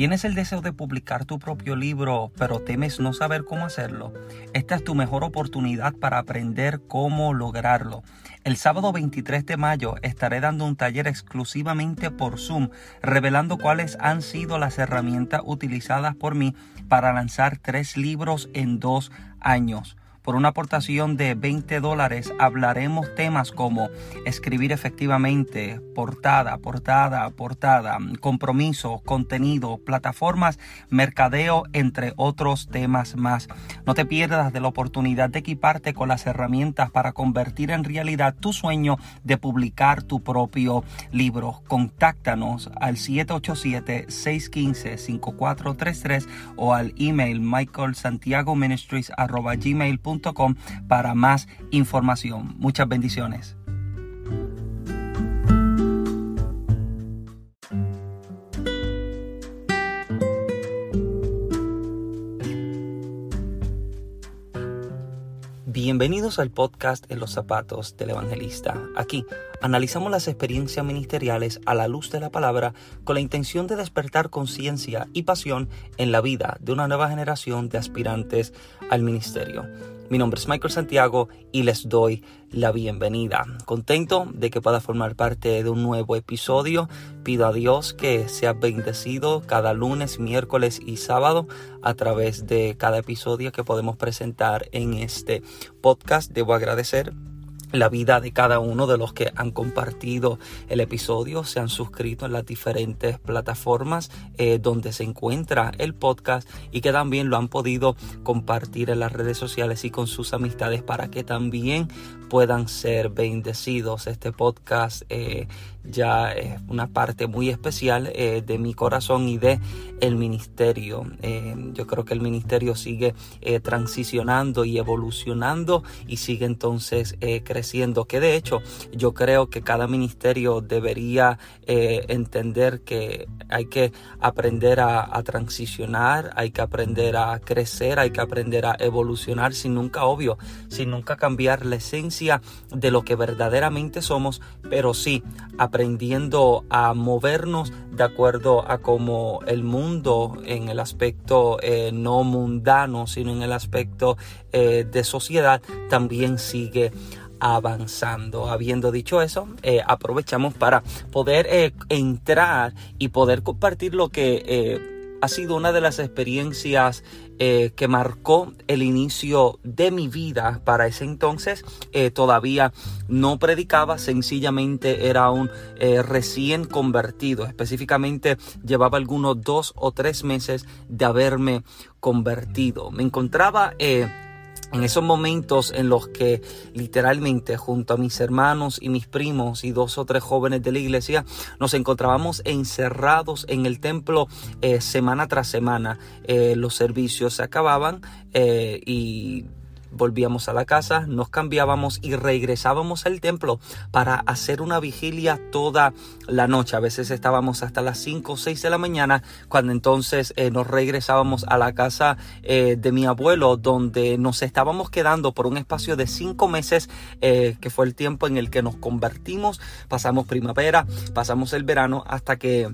¿Tienes el deseo de publicar tu propio libro, pero temes no saber cómo hacerlo? Esta es tu mejor oportunidad para aprender cómo lograrlo. El sábado 23 de mayo estaré dando un taller exclusivamente por Zoom, revelando cuáles han sido las herramientas utilizadas por mí para lanzar tres libros en dos años. Por una aportación de 20 dólares hablaremos temas como escribir efectivamente, portada, portada, portada, compromiso, contenido, plataformas, mercadeo, entre otros temas más. No te pierdas de la oportunidad de equiparte con las herramientas para convertir en realidad tu sueño de publicar tu propio libro. Contáctanos al 787-615-5433 o al email para más información. Muchas bendiciones. Bienvenidos al podcast En los zapatos del evangelista. Aquí analizamos las experiencias ministeriales a la luz de la palabra con la intención de despertar conciencia y pasión en la vida de una nueva generación de aspirantes al ministerio. Mi nombre es Michael Santiago y les doy la bienvenida. Contento de que pueda formar parte de un nuevo episodio. Pido a Dios que sea bendecido cada lunes, miércoles y sábado a través de cada episodio que podemos presentar en este podcast. Debo agradecer la vida de cada uno de los que han compartido el episodio, se han suscrito en las diferentes plataformas eh, donde se encuentra el podcast y que también lo han podido compartir en las redes sociales y con sus amistades para que también puedan ser bendecidos. Este podcast eh, ya es una parte muy especial eh, de mi corazón y de el ministerio. Eh, yo creo que el ministerio sigue transicionando y evolucionando y sigue entonces creciendo. Que de hecho yo creo que cada ministerio debería entender que hay que aprender a, a, transicionar, hay que aprender a crecer, hay que aprender a evolucionar sin nunca, obvio, sin nunca cambiar la esencia de lo que verdaderamente somos, pero sí aprendiendo a movernos de acuerdo a cómo el mundo en el aspecto eh, no mundano, sino en el aspecto eh, de sociedad, también sigue avanzando. Habiendo dicho eso, eh, aprovechamos para poder entrar y poder compartir lo que ha sido una de las experiencias eh, que marcó el inicio de mi vida. Para ese entonces eh, todavía no predicaba, sencillamente era un eh, recién convertido. Específicamente llevaba algunos dos o tres meses de haberme convertido. Me encontraba en esos momentos en los que literalmente junto a mis hermanos y mis primos y dos o tres jóvenes de la iglesia nos encontrábamos encerrados en el templo eh, semana tras semana. Eh, los servicios se acababan eh, y volvíamos a la casa, nos cambiábamos y regresábamos al templo para hacer una vigilia toda la noche. A veces estábamos hasta las 5 o 6 de la mañana cuando entonces eh, nos regresábamos a la casa eh, de mi abuelo donde nos estábamos quedando por un espacio de 5 meses eh, que fue el tiempo en el que nos convertimos. Pasamos primavera, pasamos el verano hasta que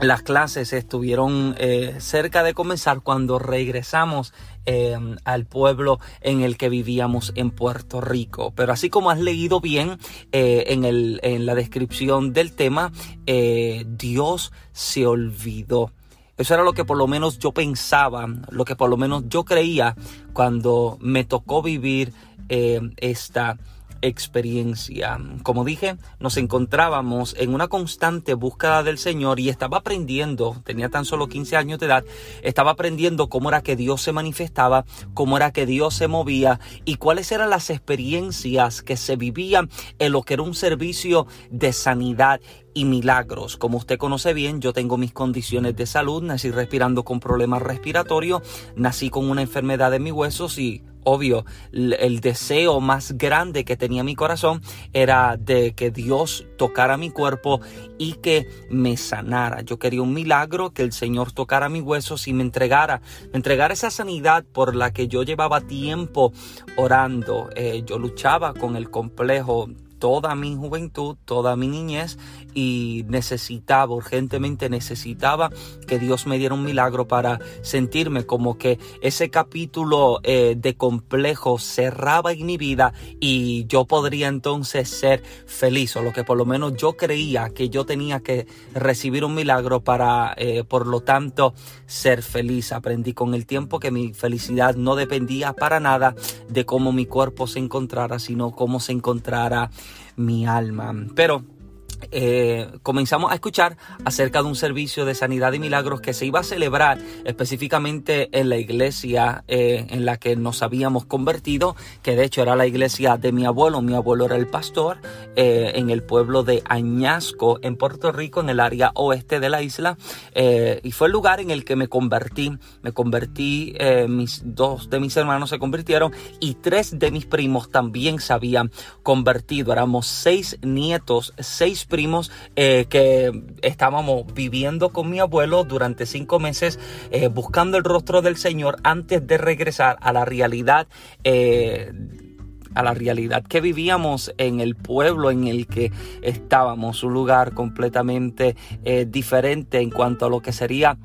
las clases estuvieron eh, cerca de comenzar cuando regresamos eh, al pueblo en el que vivíamos en Puerto Rico. Pero así como has leído bien eh, en, el, en, la descripción del tema, Dios se olvidó. Eso era lo que por lo menos yo pensaba, lo que por lo menos yo creía cuando me tocó vivir esta experiencia. Como dije, nos encontrábamos en una constante búsqueda del Señor y estaba aprendiendo, tenía tan solo 15 años de edad, estaba aprendiendo cómo era que Dios se manifestaba, cómo era que Dios se movía y cuáles eran las experiencias que se vivían en lo que era un servicio de sanidad y milagros. Como usted conoce bien, yo tengo mis condiciones de salud, nací respirando con problemas respiratorios, nací con una enfermedad en mis huesos y obvio, el deseo más grande que tenía mi corazón era de que Dios tocara mi cuerpo y que me sanara. Yo quería un milagro, que el Señor tocara mis huesos y me entregara, me entregara esa sanidad por la que yo llevaba tiempo orando. Eh, yo luchaba con el complejo toda mi juventud, toda mi niñez y necesitaba, urgentemente necesitaba que Dios me diera un milagro para sentirme como que ese capítulo eh, de complejo cerraba en mi vida y yo podría entonces ser feliz o lo que por lo menos yo creía que yo tenía que recibir un milagro para eh, por lo tanto ser feliz. Aprendí con el tiempo que mi felicidad no dependía para nada de cómo mi cuerpo se encontrara, sino cómo se encontrara mi alma. Pero eh, comenzamos a escuchar acerca de un servicio de sanidad y milagros que se iba a celebrar específicamente en la iglesia eh, en la que nos habíamos convertido, que de hecho era la iglesia de mi abuelo, mi abuelo era el pastor eh, en el pueblo de Añasco, en Puerto Rico, en el área oeste de la isla, y fue el lugar en el que me convertí, me convertí, mis dos de mis hermanos se convirtieron y tres de mis primos también se habían convertido, éramos seis nietos, seis primos eh, que estábamos viviendo con mi abuelo durante cinco meses eh, buscando el rostro del Señor antes de regresar a la realidad. Eh, a la realidad que vivíamos en el pueblo en el que estábamos, un lugar completamente diferente en cuanto a lo que sería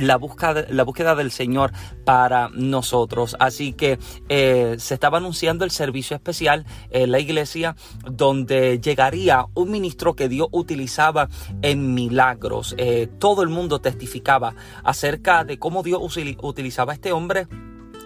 la búsqueda, la búsqueda del Señor para nosotros. Así que eh, se estaba anunciando el servicio especial en la iglesia donde llegaría un ministro que Dios utilizaba en milagros. Eh, todo el mundo testificaba acerca de cómo Dios utilizaba a este hombre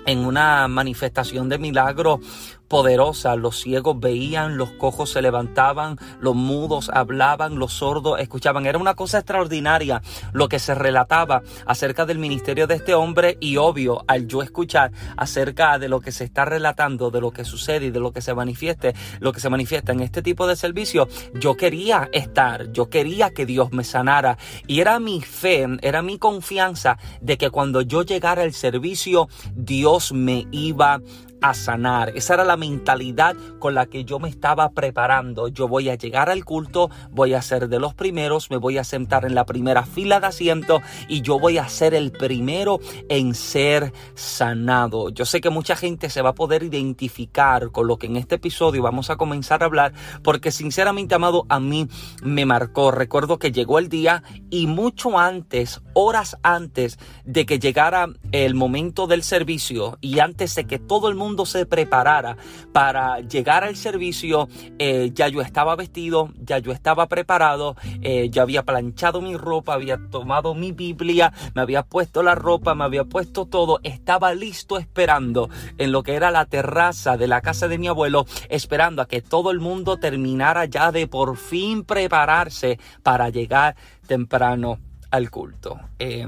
en una manifestación de milagro poderosa. Los ciegos veían, los cojos se levantaban, los mudos hablaban, los sordos escuchaban. Era una cosa extraordinaria lo que se relataba acerca del ministerio de este hombre y obvio al yo escuchar acerca de lo que se está relatando, de lo que sucede y de lo que se manifieste, lo que se manifiesta en este tipo de servicio, yo quería estar, yo quería que Dios me sanara y era mi fe, era mi confianza de que cuando yo llegara al servicio, Dios me iba a sanar. Esa era la mentalidad con la que yo me estaba preparando. Yo voy a llegar al culto, voy a ser de los primeros, me voy a sentar en la primera fila de asiento y yo voy a ser el primero en ser sanado. Yo sé que mucha gente se va a poder identificar con lo que en este episodio vamos a comenzar a hablar porque sinceramente, amado, a mí me marcó. Recuerdo que llegó el día y mucho antes, horas antes de que llegara el momento del servicio y antes de que todo el mundo se preparara para llegar al servicio, eh, ya yo estaba vestido, ya yo estaba preparado, eh, ya había planchado mi ropa, había tomado mi Biblia, me había puesto la ropa, me había puesto todo, estaba listo esperando en lo que era la terraza de la casa de mi abuelo, esperando a que todo el mundo terminara ya de por fin prepararse para llegar temprano al culto. Eh,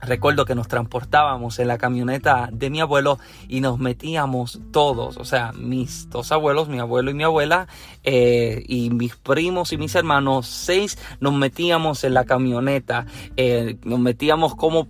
Recuerdo que nos transportábamos en la camioneta de mi abuelo y nos metíamos todos, o sea, mis dos abuelos, mi abuelo y mi abuela, eh, y mis primos y mis hermanos, seis, nos metíamos en la camioneta, eh, nos metíamos como,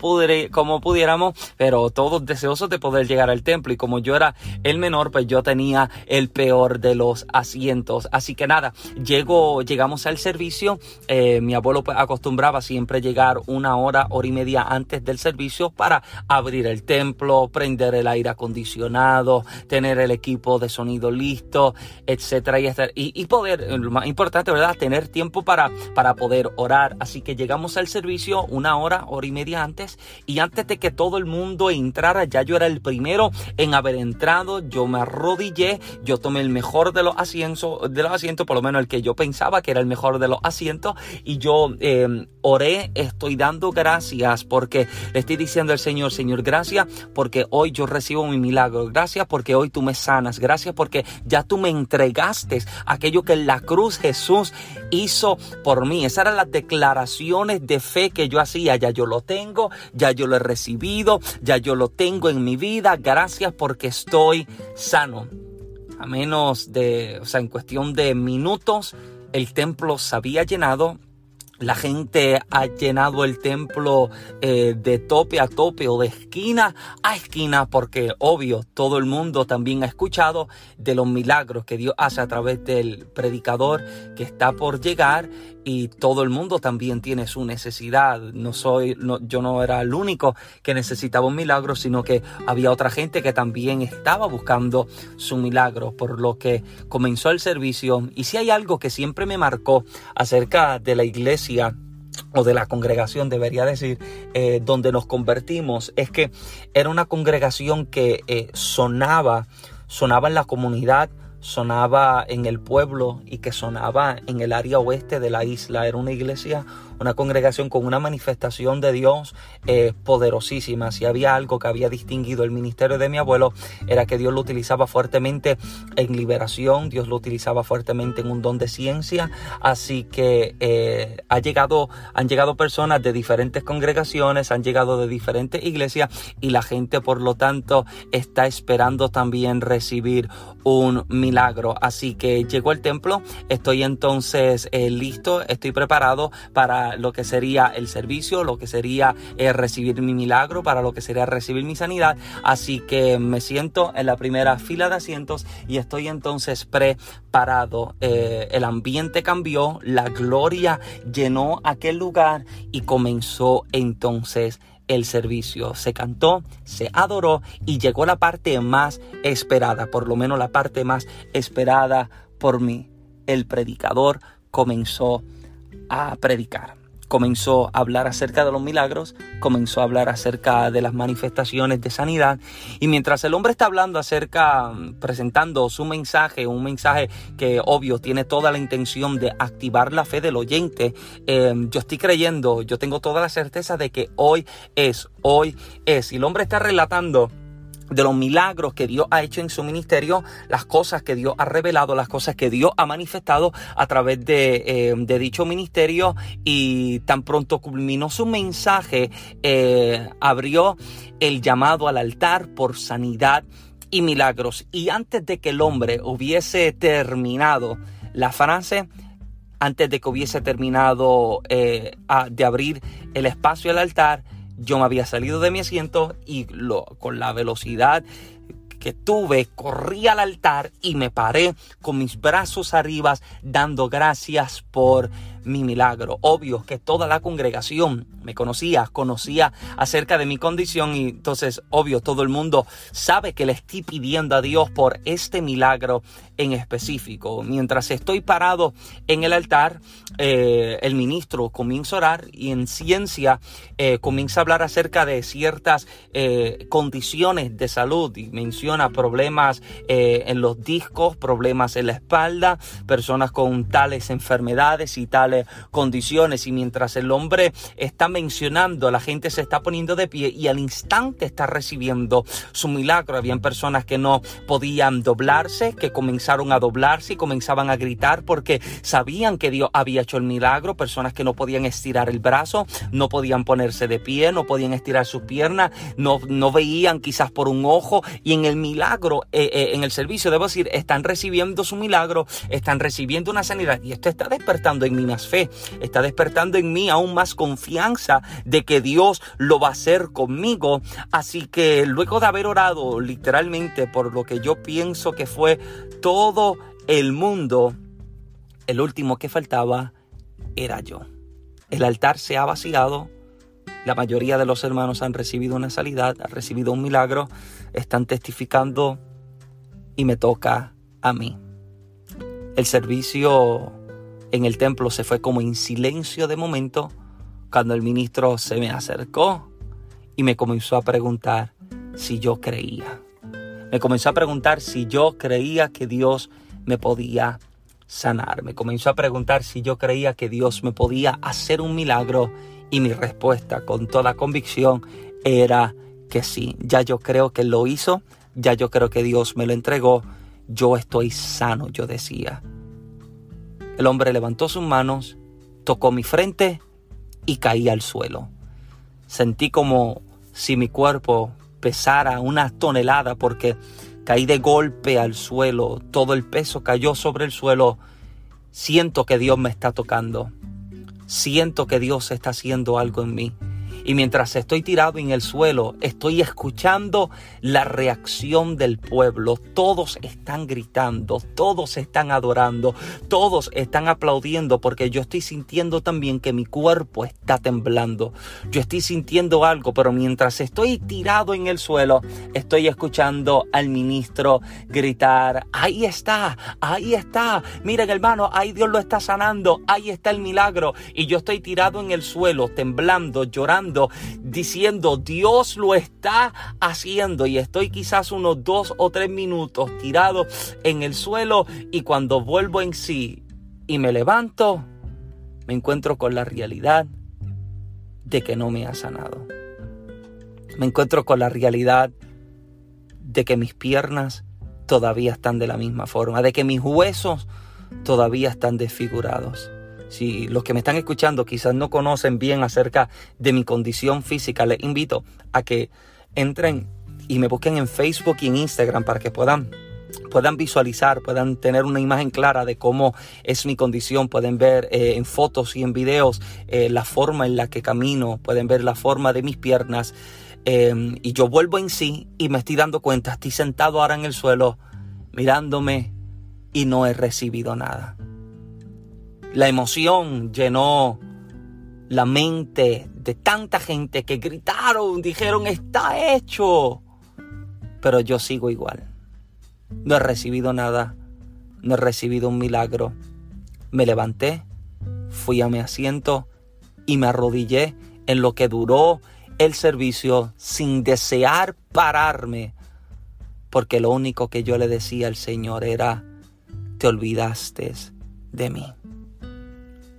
como pudiéramos, pero todos deseosos de poder llegar al templo. Y como yo era el menor, pues yo tenía el peor de los asientos. Así que nada, llego, llegamos al servicio, eh, mi abuelo pues, acostumbraba siempre llegar una hora, hora y media antes del servicio para abrir el templo, prender el aire acondicionado, tener el equipo de sonido listo, etcétera, y, poder, lo más importante, ¿verdad? Tener tiempo para, para poder orar. Así que llegamos al servicio una hora, hora y media antes, y antes de que todo el mundo entrara, ya yo era el primero en haber entrado, yo me arrodillé, yo tomé el mejor de los asientos, de los asientos, por lo menos el que yo pensaba que era el mejor de los asientos, y yo eh, oré, estoy dando gracias porque le estoy diciendo al Señor, Señor, gracias porque hoy yo recibo mi milagro. Gracias porque hoy tú me sanas. Gracias porque ya tú me entregaste aquello que en la cruz Jesús hizo por mí. Esas eran las declaraciones de fe que yo hacía. Ya yo lo tengo, ya yo lo he recibido, ya yo lo tengo en mi vida. Gracias porque estoy sano. A menos de, o sea, en cuestión de minutos, el templo se había llenado La gente ha llenado el templo eh, de tope a tope o de esquina a esquina porque obvio todo el mundo también ha escuchado de los milagros que Dios hace a través del predicador que está por llegar y todo el mundo también tiene su necesidad. No soy, yo no era el único que necesitaba un milagro, sino que había otra gente que también estaba buscando su milagro, por lo que comenzó el servicio. Y si hay algo que siempre me marcó acerca de la iglesia, o de la congregación, debería decir, eh, donde nos convertimos, es que era una congregación que eh, sonaba, sonaba en la comunidad, sonaba en el pueblo y que sonaba en el área oeste de la isla. Era una iglesia una congregación con una manifestación de Dios eh, poderosísima. Si había algo que había distinguido el ministerio de mi abuelo, era que Dios lo utilizaba fuertemente en liberación, Dios lo utilizaba fuertemente en un don de ciencia. Así que eh, ha llegado, han llegado personas de diferentes congregaciones, han llegado de diferentes iglesias y la gente, por lo tanto, está esperando también recibir un milagro. Así que llegó el templo, estoy entonces eh, listo, estoy preparado para lo que sería el servicio, lo que sería eh, recibir mi milagro, para lo que sería recibir mi sanidad. Así que me siento en la primera fila de asientos y estoy entonces preparado. Eh, el ambiente cambió, la gloria llenó aquel lugar y comenzó entonces el servicio. Se cantó, se adoró y llegó la parte más esperada, por lo menos la parte más esperada por mí. El predicador comenzó a predicar comenzó a hablar acerca de los milagros, comenzó a hablar acerca de las manifestaciones de sanidad. Y mientras el hombre está hablando acerca, presentando su mensaje, un mensaje que obvio tiene toda la intención de activar la fe del oyente, eh, yo estoy creyendo, yo tengo toda la certeza de que hoy es, hoy es. Y el hombre está relatando de los milagros que Dios ha hecho en su ministerio, las cosas que Dios ha revelado, las cosas que Dios ha manifestado a través de, eh, dicho ministerio y tan pronto culminó su mensaje, eh, abrió el llamado al altar por sanidad y milagros. Y antes de que el hombre hubiese terminado la frase, antes de que hubiese terminado eh, de abrir el espacio al altar, yo me había salido de mi asiento y lo, con la velocidad que tuve, corrí al altar y me paré con mis brazos arriba dando gracias por mi milagro. Obvio que toda la congregación me conocía, conocía acerca de mi condición y entonces, obvio, todo el mundo sabe que le estoy pidiendo a Dios por este milagro en específico. Mientras estoy parado en el altar, eh, el ministro comienza a orar y en ciencia eh, comienza a hablar acerca de ciertas eh, condiciones de salud y menciona problemas en los discos, problemas en la espalda, personas con tales enfermedades y tales condiciones. Y mientras el hombre está mencionando, la gente se está poniendo de pie y al instante está recibiendo su milagro. Habían personas que no podían doblarse, que comenzaron a doblarse y comenzaban a gritar porque sabían que Dios había hecho el milagro, personas que no podían estirar el brazo, no podían ponerse de pie, no podían estirar sus piernas, no, no veían quizás por un ojo. Y en el milagro, eh, eh, en el servicio, debo decir, están recibiendo su milagro, están recibiendo una sanidad. Y esto está despertando en mí fe, está despertando en mí aún más confianza de que Dios lo va a hacer conmigo. Así que luego de haber orado literalmente por lo que yo pienso que fue todo el mundo, el último que faltaba era yo. El altar se ha vaciado. La mayoría de los hermanos han recibido una salida, han recibido un milagro, están testificando y me toca a mí. El servicio en el templo se fue como en silencio de momento cuando el ministro se me acercó y me comenzó a preguntar si yo creía. Me comenzó a preguntar si yo creía que Dios me podía sanar. Me comenzó a preguntar si yo creía que Dios me podía hacer un milagro y mi respuesta con toda convicción era que sí. Ya yo creo que lo hizo, ya yo creo que Dios me lo entregó, yo estoy sano, yo decía. El hombre levantó sus manos, tocó mi frente y caí al suelo. Sentí como si mi cuerpo pesara una tonelada porque caí de golpe al suelo, todo el peso cayó sobre el suelo. Siento que Dios me está tocando. siento que Dios está haciendo algo en mí. Y mientras estoy tirado en el suelo, estoy escuchando la reacción del pueblo. Todos están gritando, todos están adorando, todos están aplaudiendo porque yo estoy sintiendo también que mi cuerpo está temblando. Yo estoy sintiendo algo, pero mientras estoy tirado en el suelo, estoy escuchando al ministro gritar, ahí está, ahí está. Miren hermano, ahí Dios lo está sanando, ahí está el milagro. Y yo estoy tirado en el suelo, temblando, llorando diciendo, Dios lo está haciendo y estoy quizás unos dos o tres minutos tirado en el suelo y cuando vuelvo en sí y me levanto, me encuentro con la realidad de que no me ha sanado. Me encuentro con la realidad de que mis piernas todavía están de la misma forma, de que mis huesos todavía están desfigurados si los que me están escuchando quizás no conocen bien acerca de mi condición física, les invito a que entren y me busquen en Facebook y en Instagram para que puedan puedan visualizar, puedan tener una imagen clara de cómo es mi condición, pueden ver eh, en fotos y en videos eh, la forma en la que camino, pueden ver la forma de mis piernas em, y yo vuelvo en sí y me estoy dando cuenta, estoy sentado ahora en el suelo mirándome y no he recibido nada. La emoción llenó la mente de tanta gente que gritaron, dijeron, está hecho. Pero yo sigo igual. No he recibido nada, no he recibido un milagro. Me levanté, fui a mi asiento y me arrodillé en lo que duró el servicio sin desear pararme, porque lo único que yo le decía al Señor era, te olvidaste de mí.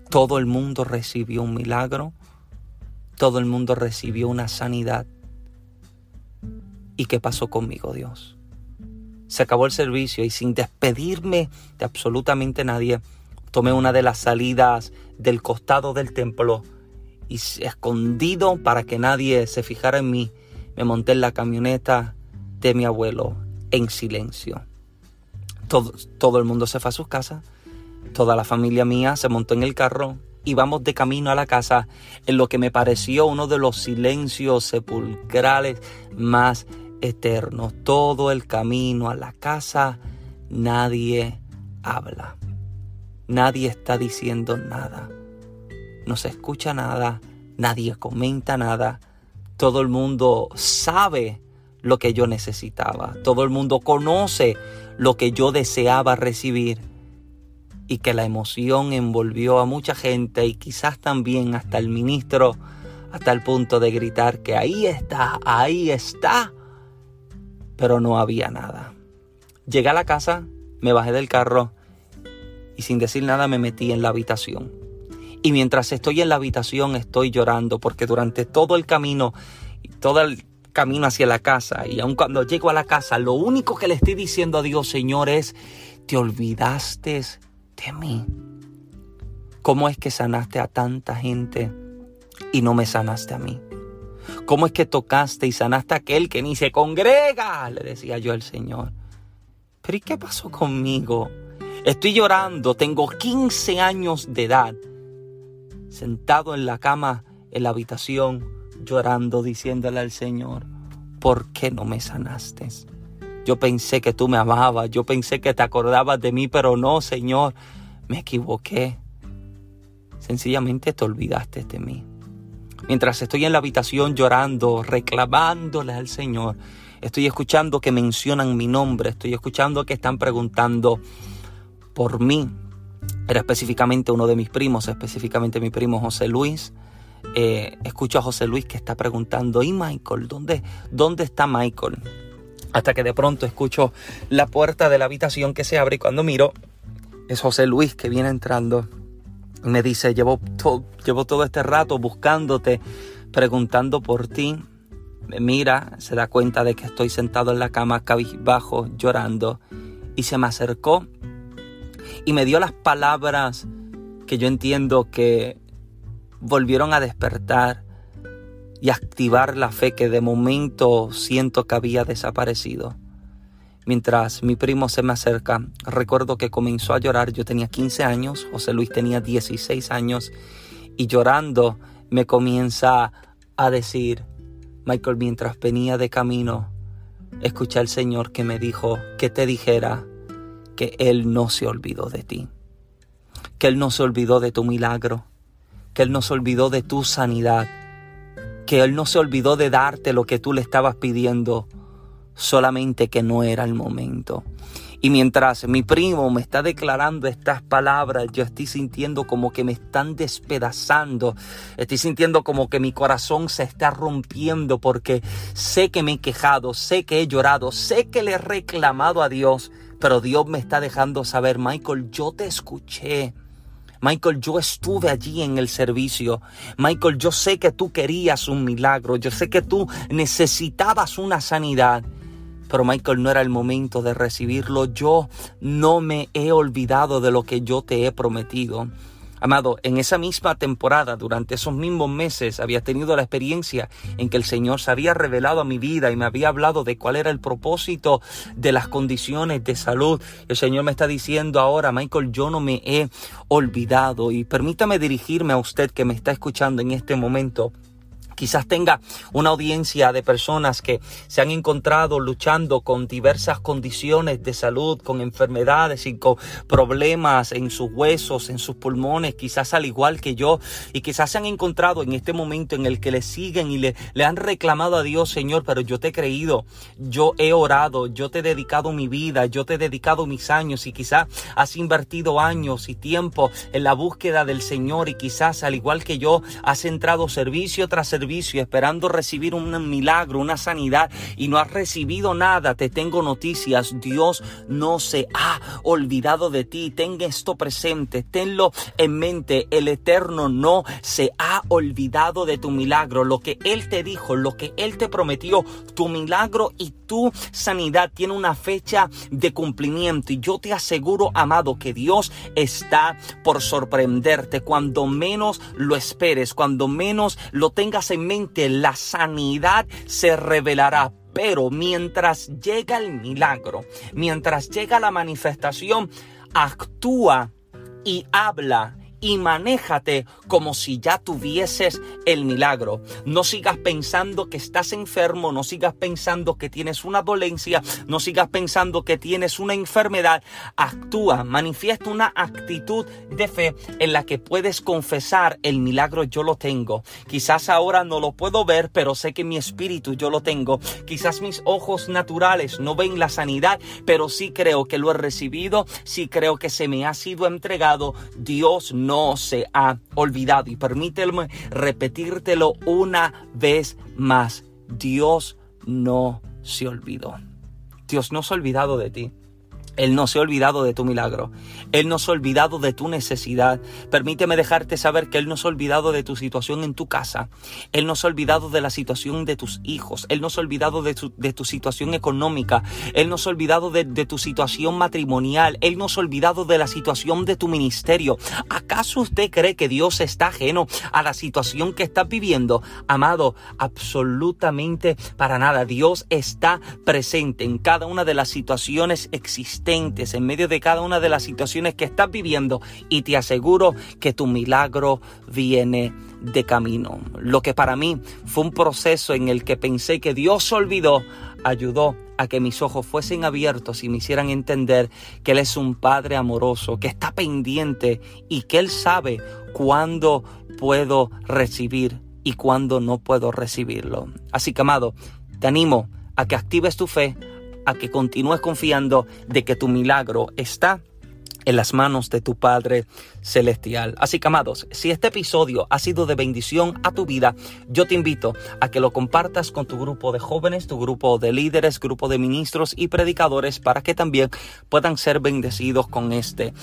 Todo el mundo recibió un milagro, todo el mundo recibió una sanidad. ¿Y qué pasó conmigo, Dios? Se acabó el servicio y sin despedirme de absolutamente nadie, tomé una de las salidas del costado del templo y escondido para que nadie se fijara en mí, me monté en la camioneta de mi abuelo en silencio. Todo, todo el mundo se fue a sus casas Toda la familia mía se montó en el carro y vamos de camino a la casa en lo que me pareció uno de los silencios sepulcrales más eternos. Todo el camino a la casa nadie habla. Nadie está diciendo nada. No se escucha nada. Nadie comenta nada. Todo el mundo sabe lo que yo necesitaba. Todo el mundo conoce lo que yo deseaba recibir y que la emoción envolvió a mucha gente y quizás también hasta el ministro hasta el punto de gritar que ahí está, ahí está, pero no había nada. Llegué a la casa, me bajé del carro y sin decir nada me metí en la habitación. Y mientras estoy en la habitación estoy llorando porque durante todo el camino, todo el camino hacia la casa y aun cuando llego a la casa, lo único que le estoy diciendo a Dios, Señor, es, te olvidaste de mí. ¿Cómo es que sanaste a tanta gente y no me sanaste a mí? ¿Cómo es que tocaste y sanaste a aquel que ni se congrega? Le decía yo al Señor. Pero ¿y qué pasó conmigo? Estoy llorando, tengo 15 años de edad, sentado en la cama, en la habitación, llorando, diciéndole al Señor, ¿por qué no me sanaste? Yo pensé que tú me amabas, yo pensé que te acordabas de mí, pero no, Señor, me equivoqué. Sencillamente te olvidaste de mí. Mientras estoy en la habitación llorando, reclamándole al Señor, estoy escuchando que mencionan mi nombre, estoy escuchando que están preguntando por mí. Era específicamente uno de mis primos, específicamente mi primo José Luis. Eh, escucho a José Luis que está preguntando, ¿y Michael? ¿Dónde, dónde está Michael? Hasta que de pronto escucho la puerta de la habitación que se abre y cuando miro es José Luis que viene entrando me dice, llevo, llevo todo este rato buscándote, preguntando por ti. Me mira, se da cuenta de que estoy sentado en la cama cabizbajo, llorando, y se me acercó y me dio las palabras que yo entiendo que volvieron a despertar y activar la fe que de momento siento que había desaparecido. Mientras mi primo se me acerca, recuerdo que comenzó a llorar, yo tenía 15 años, José Luis tenía 16 años, y llorando me comienza a decir, Michael, mientras venía de camino, escuché al Señor que me dijo que te dijera que Él no se olvidó de ti, que Él no se olvidó de tu milagro, que Él no se olvidó de tu sanidad, que Él no se olvidó de darte lo que tú le estabas pidiendo, solamente que no era el momento. Y mientras mi primo me está declarando estas palabras, yo estoy sintiendo como que me están despedazando. Estoy sintiendo como que mi corazón se está rompiendo porque sé que me he quejado, sé que he llorado, sé que le he reclamado a Dios, pero Dios me está dejando saber, Michael, yo te escuché. Michael, yo estuve allí en el servicio. Michael, yo sé que tú querías un milagro. Yo sé que tú necesitabas una sanidad pero Michael no era el momento de recibirlo. Yo no me he olvidado de lo que yo te he prometido. Amado, en esa misma temporada, durante esos mismos meses, había tenido la experiencia en que el Señor se había revelado a mi vida y me había hablado de cuál era el propósito de las condiciones de salud. El Señor me está diciendo ahora, Michael, yo no me he olvidado y permítame dirigirme a usted que me está escuchando en este momento Quizás tenga una audiencia de personas que se han encontrado luchando con diversas condiciones de salud, con enfermedades y con problemas en sus huesos, en sus pulmones, quizás al igual que yo, y quizás se han encontrado en este momento en el que le siguen y le, han reclamado a Dios, Señor, pero yo te he creído, yo he orado, yo te he dedicado mi vida, yo te he dedicado mis años y quizás has invertido años y tiempo en la búsqueda del Señor y quizás al igual que yo has entrado servicio tras servicio esperando recibir un milagro, una sanidad y no has recibido nada, te tengo noticias. Dios no se ha olvidado de ti. Ten esto presente, tenlo en mente. El Eterno no se ha olvidado de tu milagro. Lo que Él te dijo, lo que Él te prometió, tu milagro y tu sanidad tiene una fecha de cumplimiento. Y yo te aseguro, amado, que Dios está por sorprenderte cuando menos lo esperes, cuando menos lo tengas en la sanidad se revelará. Pero mientras llega el milagro, mientras llega la manifestación, actúa y habla y manéjate como si ya tuvieses el milagro. No sigas pensando que estás enfermo, no sigas pensando que tienes una dolencia, no sigas pensando que tienes una enfermedad. Actúa, manifiesta una actitud de fe en la que puedes confesar el milagro yo lo tengo. Quizás ahora no lo puedo ver, pero sé que mi espíritu yo lo tengo. Quizás mis ojos naturales no ven la sanidad, pero sí creo que lo he recibido, sí creo que se me ha sido entregado. Dios no no se ha olvidado. Y permíteme repetírtelo una vez más. Dios no se olvidó. Dios no se ha olvidado de ti. Él no se ha olvidado de tu milagro. Él no se ha olvidado de tu necesidad. Permíteme dejarte saber que Él no se ha olvidado de tu situación en tu casa. Él no se ha olvidado de la situación de tus hijos. Él no se ha olvidado de tu, situación económica. Él no se ha olvidado de, de tu situación matrimonial. Él no se ha olvidado de la situación de tu ministerio. ¿Acaso usted cree que Dios está ajeno a la situación que estás viviendo? Amado, absolutamente para nada. Dios está presente en cada una de las situaciones existentes en medio de cada una de las situaciones que estás viviendo y te aseguro que tu milagro viene de camino. Lo que para mí fue un proceso en el que pensé que Dios olvidó, ayudó a que mis ojos fuesen abiertos y me hicieran entender que Él es un Padre amoroso, que está pendiente y que Él sabe cuándo puedo recibir y cuándo no puedo recibirlo. Así que, amado, te animo a que actives tu fe, a que continúes confiando de que tu milagro está en las manos de tu Padre Celestial. Así que amados, si este episodio ha sido de bendición a tu vida, yo te invito a que lo compartas con tu grupo de jóvenes, tu grupo de líderes, grupo de ministros y predicadores para que también puedan ser bendecidos con este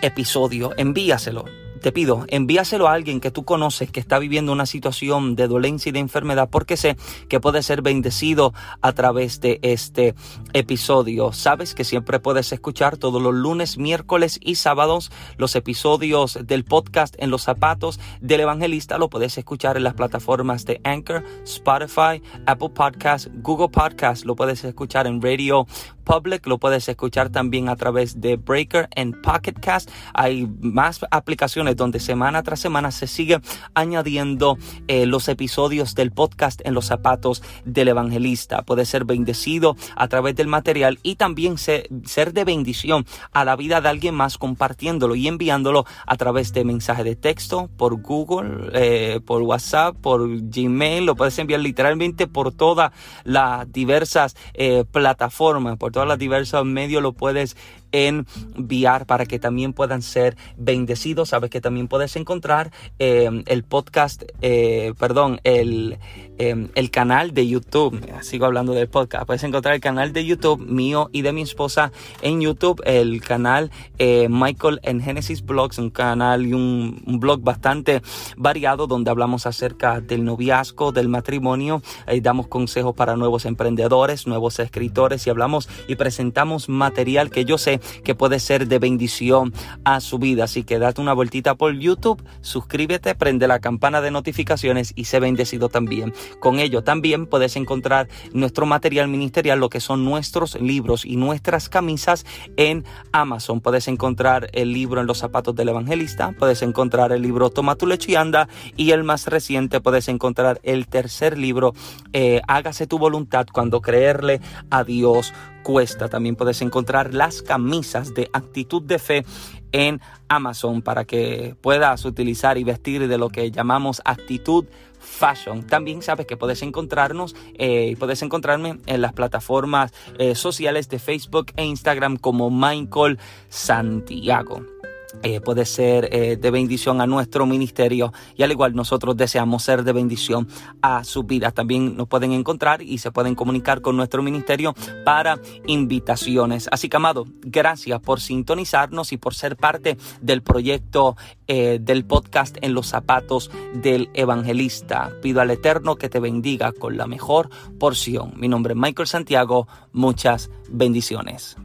episodio. Envíaselo te pido, envíaselo a alguien que tú conoces que está viviendo una situación de dolencia y de enfermedad, porque sé que puede ser bendecido a través de este episodio. Sabes que siempre puedes escuchar todos los lunes, miércoles y sábados los episodios del podcast en los zapatos del evangelista. Lo puedes escuchar en las plataformas de Anchor, Spotify, Apple Podcast, Google Podcast. Lo puedes escuchar en Radio Public. Lo puedes escuchar también a través de Breaker en Pocket Cast. Hay más aplicaciones donde semana tras semana se sigue añadiendo eh, los episodios del podcast en los zapatos del evangelista. Puede ser bendecido a través del material y también ser, de bendición a la vida de alguien más compartiéndolo y enviándolo a través de mensaje de texto, por Google, eh, por WhatsApp, por Gmail. Lo puedes enviar literalmente por todas las diversas eh, plataformas, todas las diversos medios lo puedes enviar para que también puedan ser bendecidos. Sabes que también puedes encontrar eh, el podcast, eh, perdón, el, eh, el canal de YouTube. Sigo hablando del podcast. Puedes encontrar el canal de YouTube mío y de mi esposa en YouTube, el canal Michael en Genesis Blogs, un canal y un, un, blog bastante variado donde hablamos acerca del noviazgo, del matrimonio, damos consejos para nuevos emprendedores, nuevos escritores y hablamos y presentamos material que yo sé que puede ser de bendición a su vida. Así que date una vueltita por YouTube, suscríbete, prende la campana de notificaciones y sé bendecido también. Con ello también puedes encontrar nuestro material ministerial, lo que son nuestros libros y nuestras camisas en Amazon. Puedes encontrar el libro en los zapatos del evangelista, puedes encontrar el libro Toma tu leche y anda y el más reciente puedes encontrar el tercer libro eh, Hágase tu voluntad cuando creerle a Dios cuesta. También puedes encontrar las camisas de actitud de fe en Amazon para que puedas utilizar y vestir de lo que llamamos actitud fashion. También sabes que puedes encontrarnos eh, puedes encontrarme en las plataformas eh, sociales de Facebook e Instagram como Michael Santiago. Eh, puede ser eh, de bendición a nuestro ministerio y al igual nosotros deseamos ser de bendición a sus vidas. También nos pueden encontrar y se pueden comunicar con nuestro ministerio para invitaciones. Así que amado, gracias por sintonizarnos y por ser parte del proyecto eh, del podcast en los zapatos del evangelista. Pido al Eterno que te bendiga con la mejor porción. Mi nombre es Michael Santiago. Muchas bendiciones.